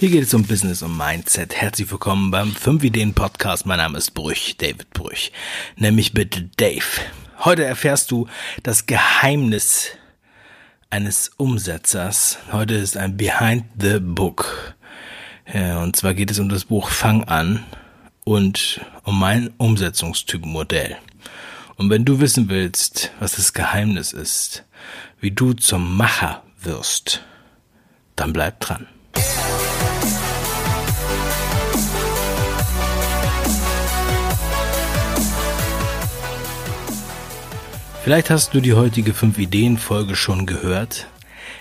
Hier geht es um Business und Mindset. Herzlich willkommen beim 5 Ideen Podcast. Mein Name ist Brüch, David Brüch. Nenn mich bitte Dave. Heute erfährst du das Geheimnis eines Umsetzers. Heute ist ein Behind the Book. Und zwar geht es um das Buch Fang an und um mein Umsetzungstypenmodell. Und wenn du wissen willst, was das Geheimnis ist, wie du zum Macher wirst, dann bleib dran. Vielleicht hast du die heutige 5 Ideen Folge schon gehört,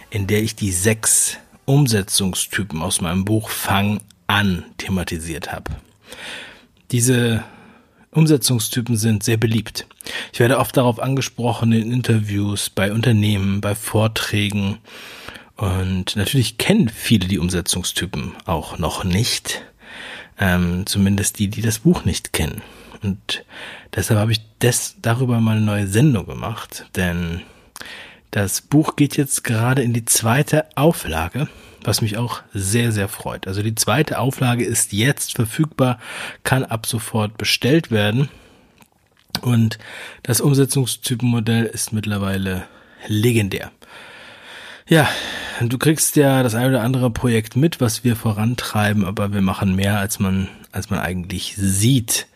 in der ich die sechs Umsetzungstypen aus meinem Buch Fang an thematisiert habe. Diese Umsetzungstypen sind sehr beliebt. Ich werde oft darauf angesprochen in Interviews, bei Unternehmen, bei Vorträgen. Und natürlich kennen viele die Umsetzungstypen auch noch nicht. Ähm, zumindest die, die das Buch nicht kennen. Und deshalb habe ich des, darüber mal eine neue Sendung gemacht, denn das Buch geht jetzt gerade in die zweite Auflage, was mich auch sehr, sehr freut. Also die zweite Auflage ist jetzt verfügbar, kann ab sofort bestellt werden. Und das Umsetzungstypenmodell ist mittlerweile legendär. Ja, du kriegst ja das eine oder andere Projekt mit, was wir vorantreiben, aber wir machen mehr, als man, als man eigentlich sieht.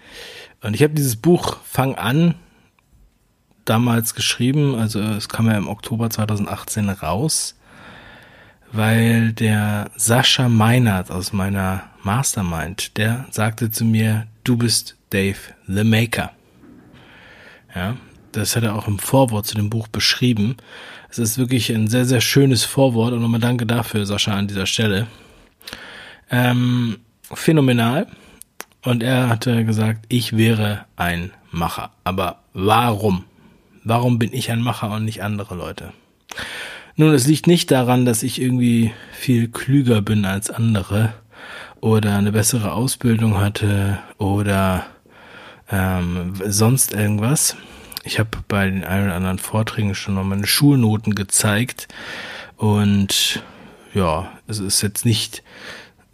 Und ich habe dieses Buch Fang an damals geschrieben, also es kam ja im Oktober 2018 raus, weil der Sascha Meinert aus meiner Mastermind, der sagte zu mir, du bist Dave the Maker. Ja, das hat er auch im Vorwort zu dem Buch beschrieben. Es ist wirklich ein sehr, sehr schönes Vorwort und nochmal danke dafür, Sascha, an dieser Stelle. Ähm, phänomenal. Und er hatte gesagt, ich wäre ein Macher. Aber warum? Warum bin ich ein Macher und nicht andere Leute? Nun, es liegt nicht daran, dass ich irgendwie viel klüger bin als andere oder eine bessere Ausbildung hatte oder ähm, sonst irgendwas. Ich habe bei den ein oder anderen Vorträgen schon noch meine Schulnoten gezeigt und ja, es ist jetzt nicht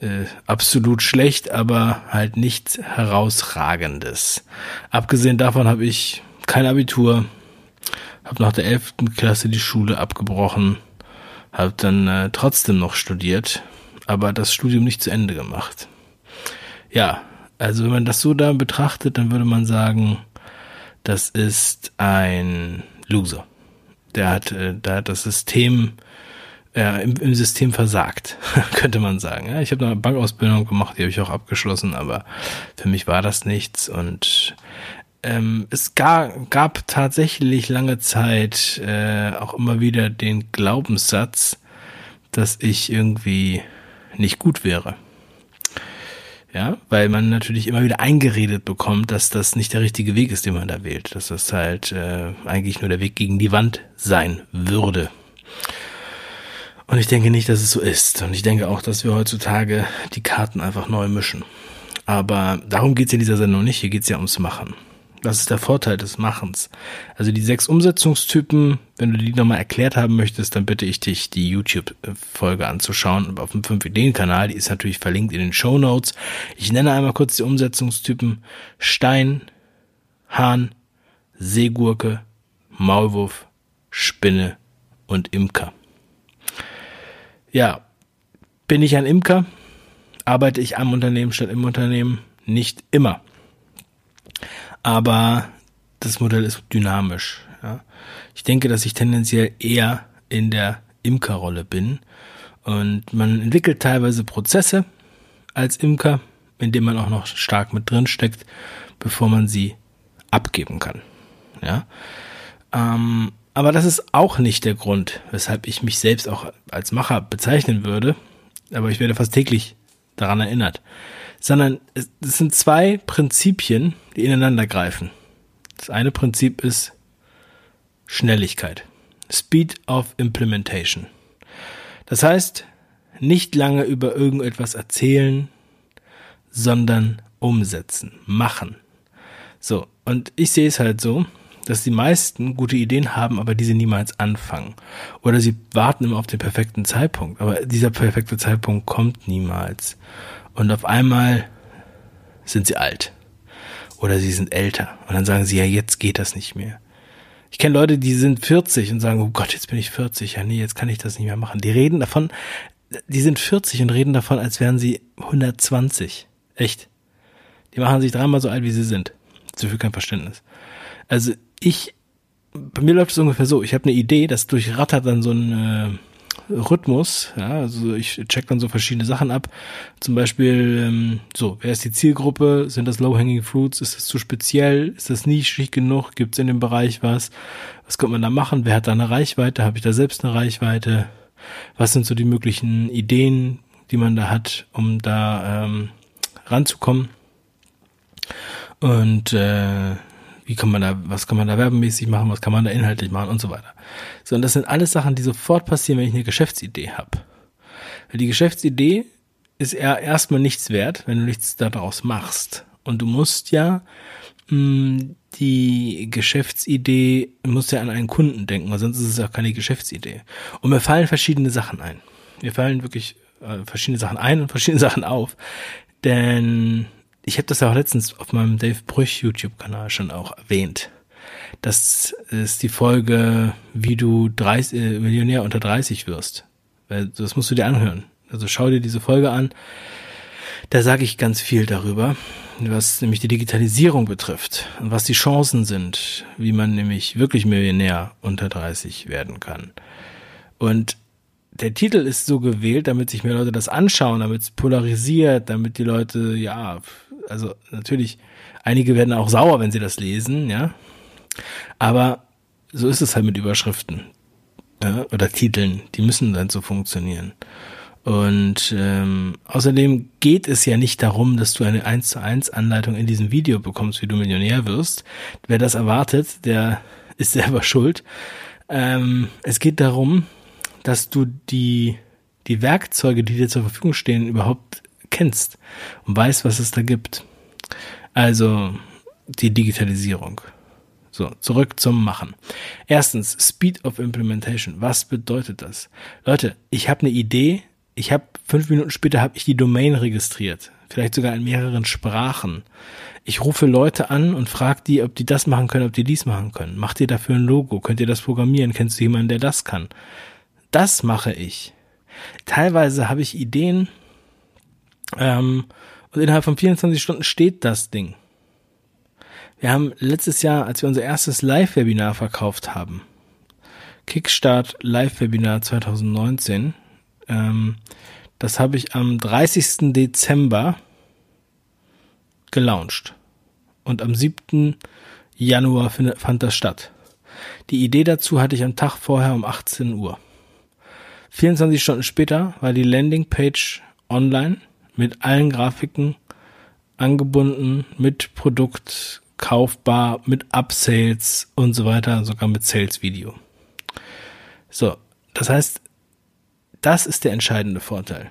äh, absolut schlecht, aber halt nichts herausragendes. Abgesehen davon habe ich kein Abitur, habe nach der 11. Klasse die Schule abgebrochen, habe dann äh, trotzdem noch studiert, aber das Studium nicht zu Ende gemacht. Ja, also wenn man das so da betrachtet, dann würde man sagen, das ist ein Loser. Der hat, äh, der hat das System äh, im, im System versagt, könnte man sagen. Ja, ich habe eine Bankausbildung gemacht, die habe ich auch abgeschlossen, aber für mich war das nichts und ähm, es gab, gab tatsächlich lange Zeit äh, auch immer wieder den Glaubenssatz, dass ich irgendwie nicht gut wäre. Ja, weil man natürlich immer wieder eingeredet bekommt, dass das nicht der richtige Weg ist, den man da wählt. Dass das halt äh, eigentlich nur der Weg gegen die Wand sein würde. Und ich denke nicht, dass es so ist. Und ich denke auch, dass wir heutzutage die Karten einfach neu mischen. Aber darum geht's in dieser Sendung nicht. Hier geht's ja ums Machen. Was ist der Vorteil des Machens? Also die sechs Umsetzungstypen, wenn du die nochmal erklärt haben möchtest, dann bitte ich dich, die YouTube-Folge anzuschauen auf dem 5-Ideen-Kanal. Die ist natürlich verlinkt in den Show Notes. Ich nenne einmal kurz die Umsetzungstypen Stein, Hahn, Seegurke, Maulwurf, Spinne und Imker. Ja, bin ich ein Imker? Arbeite ich am Unternehmen statt im Unternehmen? Nicht immer. Aber das Modell ist dynamisch. Ja. Ich denke, dass ich tendenziell eher in der Imkerrolle bin. Und man entwickelt teilweise Prozesse als Imker, in denen man auch noch stark mit drin steckt, bevor man sie abgeben kann. Ja. Ähm, aber das ist auch nicht der Grund, weshalb ich mich selbst auch als Macher bezeichnen würde. Aber ich werde fast täglich daran erinnert. Sondern es, sind zwei Prinzipien, die ineinander greifen. Das eine Prinzip ist Schnelligkeit. Speed of Implementation. Das heißt, nicht lange über irgendetwas erzählen, sondern umsetzen, machen. So, und ich sehe es halt so, dass die meisten gute Ideen haben, aber diese niemals anfangen. Oder sie warten immer auf den perfekten Zeitpunkt, aber dieser perfekte Zeitpunkt kommt niemals. Und auf einmal sind sie alt. Oder sie sind älter. Und dann sagen sie, ja, jetzt geht das nicht mehr. Ich kenne Leute, die sind 40 und sagen, oh Gott, jetzt bin ich 40. Ja, nee, jetzt kann ich das nicht mehr machen. Die reden davon, die sind 40 und reden davon, als wären sie 120. Echt. Die machen sich dreimal so alt, wie sie sind. Zu viel kein Verständnis. Also ich, bei mir läuft es ungefähr so. Ich habe eine Idee, das durchrattert dann so ein äh, Rhythmus. Ja, also ich check dann so verschiedene Sachen ab. Zum Beispiel, ähm, so, wer ist die Zielgruppe? Sind das Low-Hanging Fruits? Ist das zu speziell? Ist das nischig genug? Gibt es in dem Bereich was? Was könnte man da machen? Wer hat da eine Reichweite? Habe ich da selbst eine Reichweite? Was sind so die möglichen Ideen, die man da hat, um da ähm, ranzukommen? Und äh, wie kann man da, was kann man da werbemäßig machen, was kann man da inhaltlich machen und so weiter. So, und das sind alles Sachen, die sofort passieren, wenn ich eine Geschäftsidee habe. Weil die Geschäftsidee ist eher erstmal nichts wert, wenn du nichts daraus machst. Und du musst ja mh, hm, die Geschäftsidee, musst ja an einen Kunden denken, weil sonst ist es auch keine Geschäftsidee. Und mir fallen verschiedene Sachen ein. Mir fallen wirklich äh, verschiedene Sachen ein und verschiedene Sachen auf. Denn ich habe das ja auch letztens auf meinem Dave Brüch YouTube-Kanal schon auch erwähnt. Das ist die Folge, wie du 30, äh, Millionär unter 30 wirst. Das musst du dir anhören. Also schau dir diese Folge an. Da sage ich ganz viel darüber, was nämlich die Digitalisierung betrifft und was die Chancen sind, wie man nämlich wirklich Millionär unter 30 werden kann. Und der Titel ist so gewählt, damit sich mehr Leute das anschauen, damit es polarisiert, damit die Leute, ja, also natürlich, einige werden auch sauer, wenn sie das lesen, ja. Aber so ist es halt mit Überschriften ja, oder Titeln. Die müssen dann so funktionieren. Und ähm, außerdem geht es ja nicht darum, dass du eine 1 zu 1 Anleitung in diesem Video bekommst, wie du Millionär wirst. Wer das erwartet, der ist selber schuld. Ähm, es geht darum, dass du die, die Werkzeuge, die dir zur Verfügung stehen, überhaupt kennst und weißt, was es da gibt. Also die Digitalisierung. So, zurück zum Machen. Erstens, Speed of Implementation. Was bedeutet das? Leute, ich habe eine Idee. Ich habe fünf Minuten später habe ich die Domain registriert. Vielleicht sogar in mehreren Sprachen. Ich rufe Leute an und frage die, ob die das machen können, ob die dies machen können. Macht ihr dafür ein Logo? Könnt ihr das programmieren? Kennst du jemanden, der das kann? Das mache ich. Teilweise habe ich Ideen, ähm, und innerhalb von 24 Stunden steht das Ding. Wir haben letztes Jahr, als wir unser erstes Live-Webinar verkauft haben, Kickstart Live-Webinar 2019, ähm, das habe ich am 30. Dezember gelauncht. Und am 7. Januar fand das statt. Die Idee dazu hatte ich am Tag vorher um 18 Uhr. 24 Stunden später war die Landingpage online mit allen Grafiken angebunden, mit Produkt kaufbar, mit Upsales und so weiter, sogar mit Sales Video. So, das heißt, das ist der entscheidende Vorteil.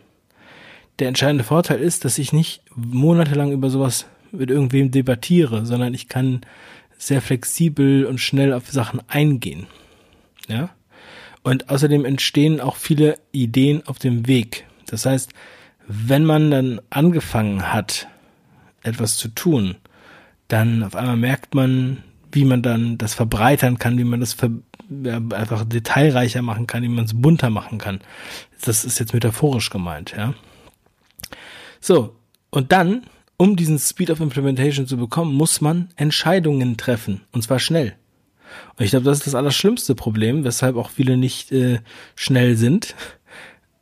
Der entscheidende Vorteil ist, dass ich nicht monatelang über sowas mit irgendwem debattiere, sondern ich kann sehr flexibel und schnell auf Sachen eingehen. Ja? Und außerdem entstehen auch viele Ideen auf dem Weg. Das heißt, wenn man dann angefangen hat, etwas zu tun, dann auf einmal merkt man, wie man dann das verbreitern kann, wie man das ja, einfach detailreicher machen kann, wie man es bunter machen kann. Das ist jetzt metaphorisch gemeint, ja. So, und dann, um diesen Speed of Implementation zu bekommen, muss man Entscheidungen treffen, und zwar schnell. Und ich glaube, das ist das allerschlimmste Problem, weshalb auch viele nicht äh, schnell sind,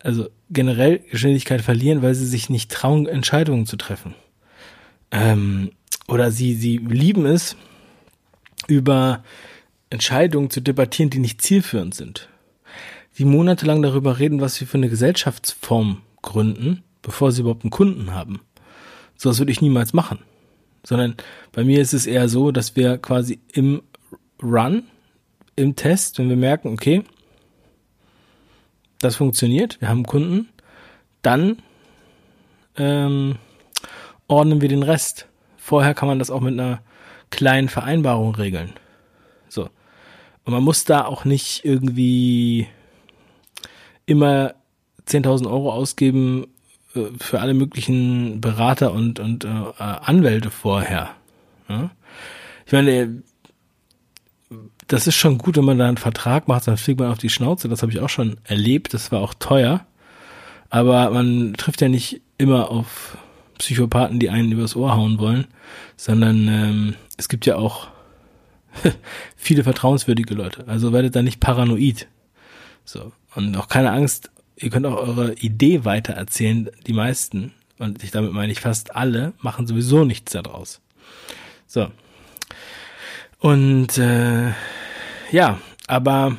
also generell Geschwindigkeit verlieren, weil sie sich nicht trauen, Entscheidungen zu treffen. Ähm, oder sie, sie lieben es, über Entscheidungen zu debattieren, die nicht zielführend sind. Die monatelang darüber reden, was sie für eine Gesellschaftsform gründen, bevor sie überhaupt einen Kunden haben. So was würde ich niemals machen. Sondern bei mir ist es eher so, dass wir quasi im Run, im Test, wenn wir merken, okay, das funktioniert, wir haben Kunden, dann ähm, ordnen wir den Rest. Vorher kann man das auch mit einer kleinen Vereinbarung regeln. Und man muss da auch nicht irgendwie immer 10.000 Euro ausgeben äh, für alle möglichen Berater und, und äh, Anwälte vorher. Ja? Ich meine, das ist schon gut, wenn man da einen Vertrag macht, dann fliegt man auf die Schnauze. Das habe ich auch schon erlebt. Das war auch teuer. Aber man trifft ja nicht immer auf Psychopathen, die einen übers Ohr hauen wollen, sondern ähm, es gibt ja auch viele vertrauenswürdige Leute. Also werdet da nicht paranoid. So. Und auch keine Angst, ihr könnt auch eure Idee weitererzählen. Die meisten, und ich damit meine ich fast alle, machen sowieso nichts daraus. So. Und äh, ja, aber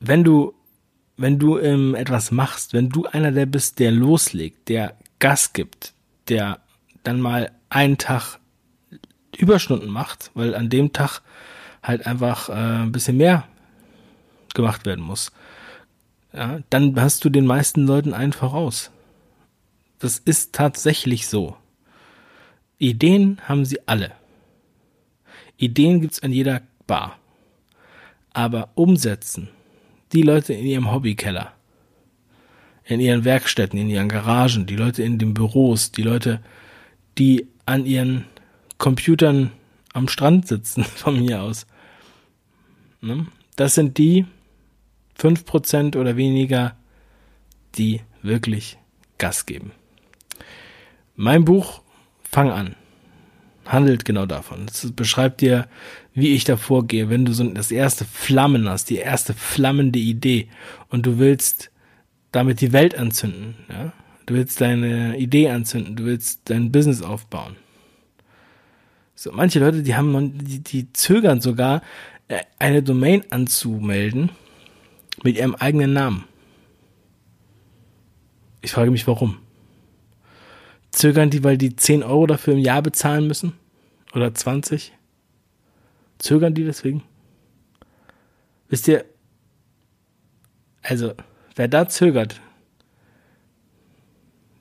wenn du wenn du ähm, etwas machst, wenn du einer der bist, der loslegt, der Gas gibt, der dann mal einen Tag Überstunden macht, weil an dem Tag halt einfach äh, ein bisschen mehr gemacht werden muss, ja, dann hast du den meisten Leuten einen voraus. Das ist tatsächlich so. Ideen haben sie alle. Ideen gibt's an jeder Bar. Aber umsetzen, die Leute in ihrem Hobbykeller, in ihren Werkstätten, in ihren Garagen, die Leute in den Büros, die Leute, die an ihren Computern am Strand sitzen, von mir aus. Ne? Das sind die fünf Prozent oder weniger, die wirklich Gas geben. Mein Buch Fang an handelt genau davon. Es beschreibt dir, wie ich da vorgehe, wenn du so das erste Flammen hast, die erste flammende Idee und du willst damit die Welt anzünden, ja? Du willst deine Idee anzünden, du willst dein Business aufbauen. So, manche Leute, die haben, die, die zögern sogar, äh, eine Domain anzumelden mit ihrem eigenen Namen. Ich frage mich, warum. Zögern die, weil die 10 Euro dafür im Jahr bezahlen müssen? Oder 20? Zögern die deswegen? Wisst ihr, also, wer da zögert,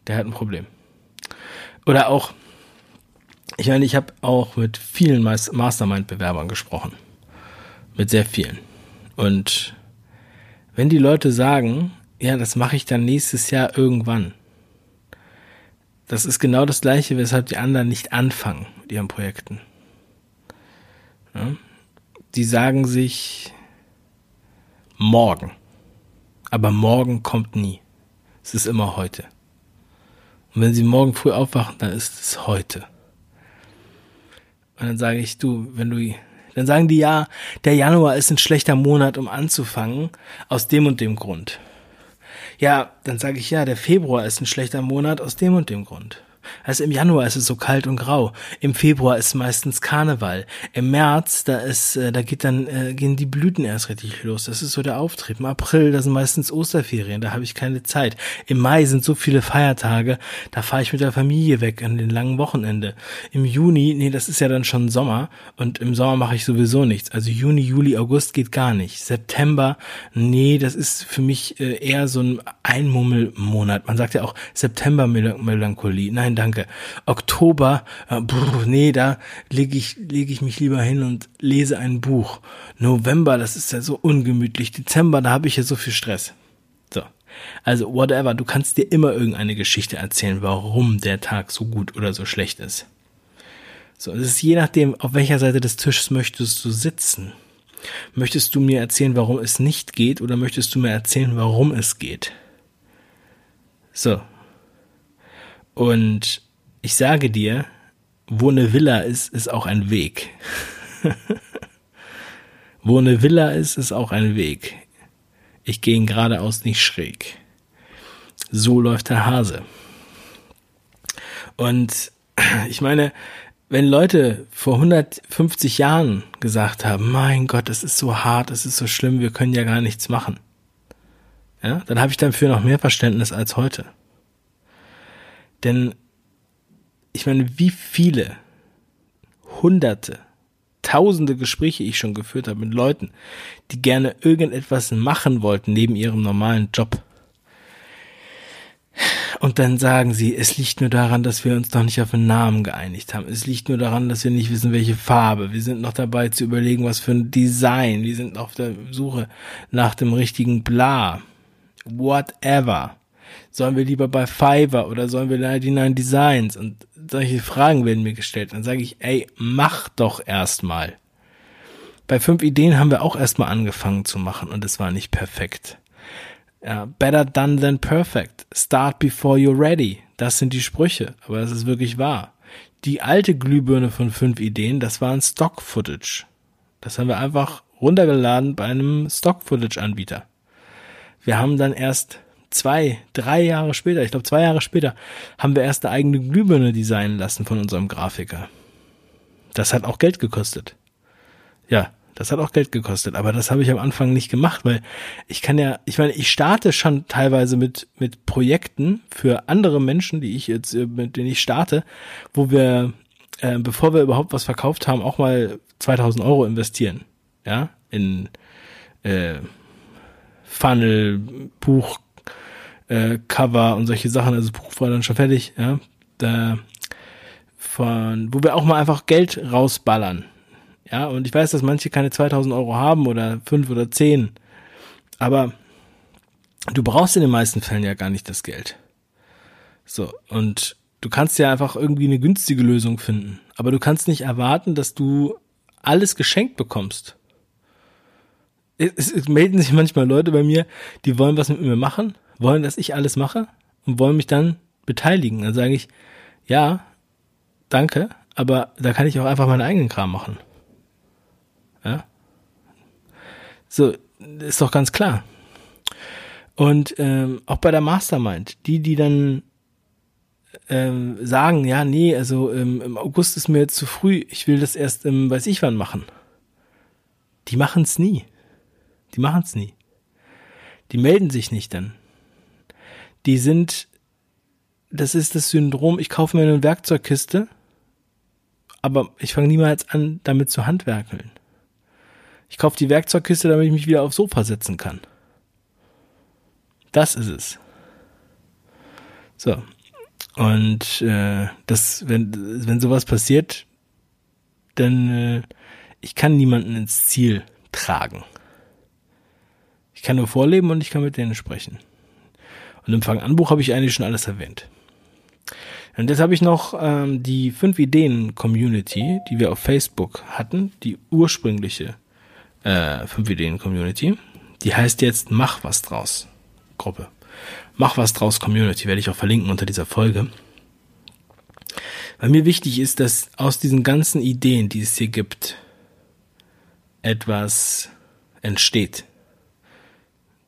der hat ein Problem. Oder auch, ich meine, ich habe auch mit vielen Mastermind-Bewerbern gesprochen. Mit sehr vielen. Und wenn die Leute sagen, ja, das mache ich dann nächstes Jahr irgendwann, das ist genau das Gleiche, weshalb die anderen nicht anfangen mit ihren Projekten. Ja? Die sagen sich morgen. Aber morgen kommt nie. Es ist immer heute. Und wenn sie morgen früh aufwachen, dann ist es heute. Und dann sage ich, du, wenn du, dann sagen die ja, der Januar ist ein schlechter Monat, um anzufangen, aus dem und dem Grund. Ja, dann sage ich ja, der Februar ist ein schlechter Monat aus dem und dem Grund. Also im Januar ist es so kalt und grau. Im Februar ist meistens Karneval. Im März, da ist, äh, da geht dann, äh, gehen die Blüten erst richtig los. Das ist so der Auftrieb. Im April, da sind meistens Osterferien, da habe ich keine Zeit. Im Mai sind so viele Feiertage, da fahre ich mit der Familie weg an den langen Wochenende. Im Juni, nee, das ist ja dann schon Sommer und im Sommer mache ich sowieso nichts. Also Juni, Juli, August geht gar nicht. September, nee, das ist für mich äh, eher so ein Einmummelmonat. Man sagt ja auch September-Melancholie. Nein, danke danke. Oktober, äh, brr, nee, da lege ich, lege ich mich lieber hin und lese ein Buch. November, das ist ja so ungemütlich. Dezember, da habe ich ja so viel Stress. So. Also, whatever, du kannst dir immer irgendeine Geschichte erzählen, warum der Tag so gut oder so schlecht ist. So, es ist je nachdem, auf welcher Seite des Tisches möchtest du sitzen. Möchtest du mir erzählen, warum es nicht geht, oder möchtest du mir erzählen, warum es geht? So, und ich sage dir, wo eine Villa ist, ist auch ein Weg. wo eine Villa ist, ist auch ein Weg. Ich gehe ihn geradeaus nicht schräg. So läuft der Hase. Und ich meine, wenn Leute vor 150 Jahren gesagt haben, mein Gott, es ist so hart, es ist so schlimm, wir können ja gar nichts machen, ja, dann habe ich dafür noch mehr Verständnis als heute. Denn ich meine, wie viele hunderte, tausende Gespräche ich schon geführt habe mit Leuten, die gerne irgendetwas machen wollten neben ihrem normalen Job. Und dann sagen sie, es liegt nur daran, dass wir uns noch nicht auf einen Namen geeinigt haben. Es liegt nur daran, dass wir nicht wissen, welche Farbe. Wir sind noch dabei zu überlegen, was für ein Design. Wir sind auf der Suche nach dem richtigen Bla. Whatever. Sollen wir lieber bei Fiverr oder sollen wir 99 Designs? Und solche Fragen werden mir gestellt. Dann sage ich, ey, mach doch erstmal. Bei fünf Ideen haben wir auch erstmal angefangen zu machen und es war nicht perfekt. Ja, better done than perfect. Start before you're ready. Das sind die Sprüche, aber das ist wirklich wahr. Die alte Glühbirne von fünf Ideen, das war ein Stock-Footage. Das haben wir einfach runtergeladen bei einem Stock-Footage-Anbieter. Wir haben dann erst zwei, drei Jahre später, ich glaube zwei Jahre später, haben wir erst eine eigene Glühbirne designen lassen von unserem Grafiker. Das hat auch Geld gekostet. Ja, das hat auch Geld gekostet, aber das habe ich am Anfang nicht gemacht, weil ich kann ja, ich meine, ich starte schon teilweise mit mit Projekten für andere Menschen, die ich jetzt äh, mit denen ich starte, wo wir äh, bevor wir überhaupt was verkauft haben, auch mal 2000 Euro investieren, ja, in äh, Funnel, Buch, äh, Cover und solche Sachen. Also Buch war dann schon fertig, ja. Da von, wo wir auch mal einfach Geld rausballern, ja, und ich weiß, dass manche keine 2000 Euro haben oder fünf oder zehn. Aber du brauchst in den meisten Fällen ja gar nicht das Geld. So, und du kannst ja einfach irgendwie eine günstige Lösung finden. Aber du kannst nicht erwarten, dass du alles geschenkt bekommst. Es, es melden sich manchmal Leute bei mir, die wollen was mit mir machen, wollen, dass ich alles mache und wollen mich dann beteiligen. Dann sage ich, ja, danke, aber da kann ich auch einfach meinen eigenen Kram machen. Ja? So, ist doch ganz klar. Und ähm, auch bei der Mastermind, die, die dann ähm, sagen, ja, nee, also ähm, im August ist mir jetzt zu früh, ich will das erst im weiß ich wann machen. Die machen es nie. Die machen es nie. Die melden sich nicht dann. Die sind, das ist das Syndrom, ich kaufe mir eine Werkzeugkiste, aber ich fange niemals an, damit zu handwerkeln. Ich kaufe die Werkzeugkiste, damit ich mich wieder aufs Sofa setzen kann. Das ist es. So. Und äh, das, wenn, wenn sowas passiert, dann äh, ich kann niemanden ins Ziel tragen. Ich kann nur vorleben und ich kann mit denen sprechen. Und im Fang-Anbuch habe ich eigentlich schon alles erwähnt. Und jetzt habe ich noch ähm, die fünf Ideen Community, die wir auf Facebook hatten, die ursprüngliche äh, 5 Ideen Community. Die heißt jetzt Mach was draus Gruppe. Mach was draus Community werde ich auch verlinken unter dieser Folge. Weil mir wichtig ist, dass aus diesen ganzen Ideen, die es hier gibt, etwas entsteht.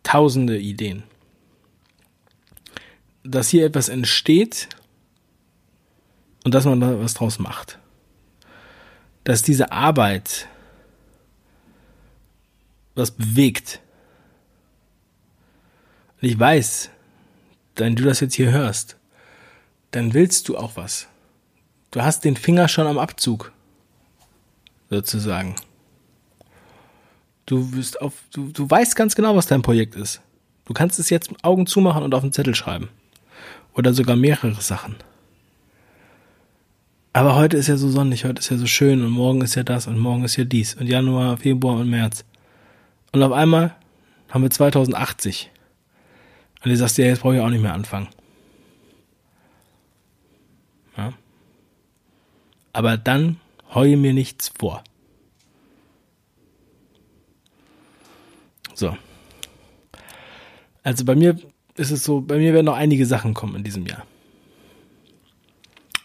Tausende Ideen. Dass hier etwas entsteht und dass man da was draus macht. Dass diese Arbeit was bewegt. Und ich weiß, wenn du das jetzt hier hörst, dann willst du auch was. Du hast den Finger schon am Abzug, sozusagen. Du wirst auf, du, du weißt ganz genau, was dein Projekt ist. Du kannst es jetzt Augen zumachen und auf den Zettel schreiben. Oder sogar mehrere Sachen. Aber heute ist ja so sonnig, heute ist ja so schön und morgen ist ja das und morgen ist ja dies und Januar, Februar und März. Und auf einmal haben wir 2080. Und du sagst ja, jetzt brauche ich auch nicht mehr anfangen. Ja. Aber dann heue mir nichts vor. So. Also bei mir ist es so, bei mir werden noch einige Sachen kommen in diesem Jahr.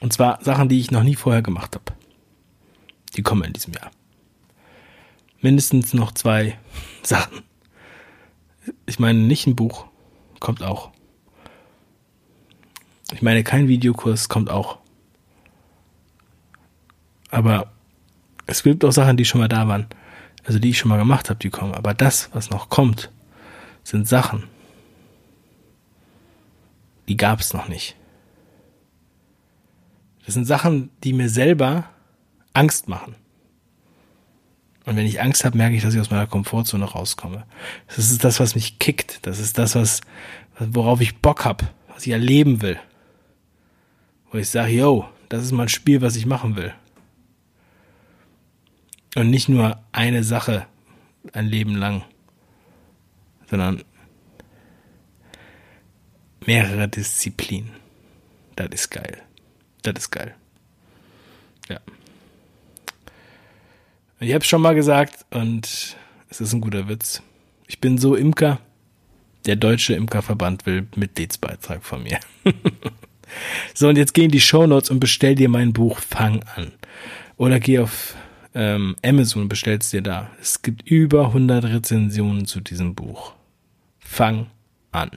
Und zwar Sachen, die ich noch nie vorher gemacht habe. Die kommen in diesem Jahr mindestens noch zwei Sachen. Ich meine, nicht ein Buch, kommt auch. Ich meine, kein Videokurs kommt auch. Aber es gibt auch Sachen, die schon mal da waren. Also die ich schon mal gemacht habe, die kommen. Aber das, was noch kommt, sind Sachen, die gab es noch nicht. Das sind Sachen, die mir selber Angst machen. Und wenn ich Angst habe, merke ich, dass ich aus meiner Komfortzone rauskomme. Das ist das, was mich kickt. Das ist das, was, worauf ich Bock habe, was ich erleben will. Wo ich sage, yo, das ist mein Spiel, was ich machen will. Und nicht nur eine Sache ein Leben lang, sondern mehrere Disziplinen. Das ist geil. Das ist geil. Ja. Ich habe es schon mal gesagt und es ist ein guter Witz. Ich bin so Imker. Der Deutsche Imkerverband will Mitgliedsbeitrag von mir. so, und jetzt geh in die Shownotes und bestell dir mein Buch Fang an. Oder geh auf ähm, Amazon und bestellst dir da. Es gibt über 100 Rezensionen zu diesem Buch. Fang an.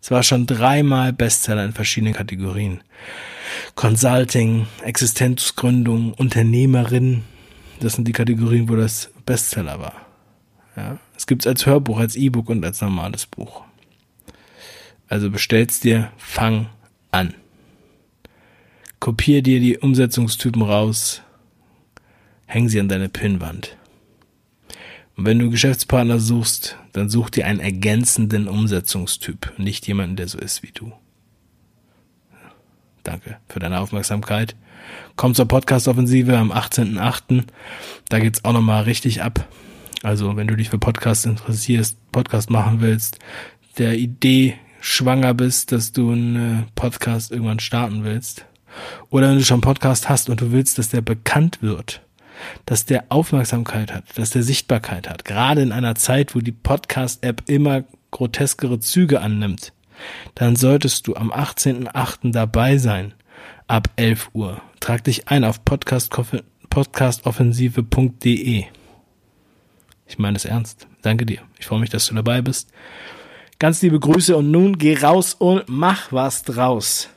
Es war schon dreimal Bestseller in verschiedenen Kategorien. Consulting, Existenzgründung, Unternehmerin. Das sind die Kategorien, wo das Bestseller war. Ja, es gibt es als Hörbuch, als E-Book und als normales Buch. Also bestellst dir, fang an. Kopier dir die Umsetzungstypen raus, häng sie an deine Pinnwand. Und wenn du Geschäftspartner suchst, dann such dir einen ergänzenden Umsetzungstyp, nicht jemanden, der so ist wie du. Danke für deine Aufmerksamkeit. Komm zur Podcast-Offensive am 18.08. Da geht's auch nochmal richtig ab. Also, wenn du dich für Podcast interessierst, Podcast machen willst, der Idee schwanger bist, dass du einen Podcast irgendwann starten willst, oder wenn du schon einen Podcast hast und du willst, dass der bekannt wird, dass der Aufmerksamkeit hat, dass der Sichtbarkeit hat, gerade in einer Zeit, wo die Podcast-App immer groteskere Züge annimmt, dann solltest du am 18.08. dabei sein, ab 11 Uhr. Trag dich ein auf podcastoffensive.de. Ich meine es ernst. Danke dir. Ich freue mich, dass du dabei bist. Ganz liebe Grüße und nun geh raus und mach was draus.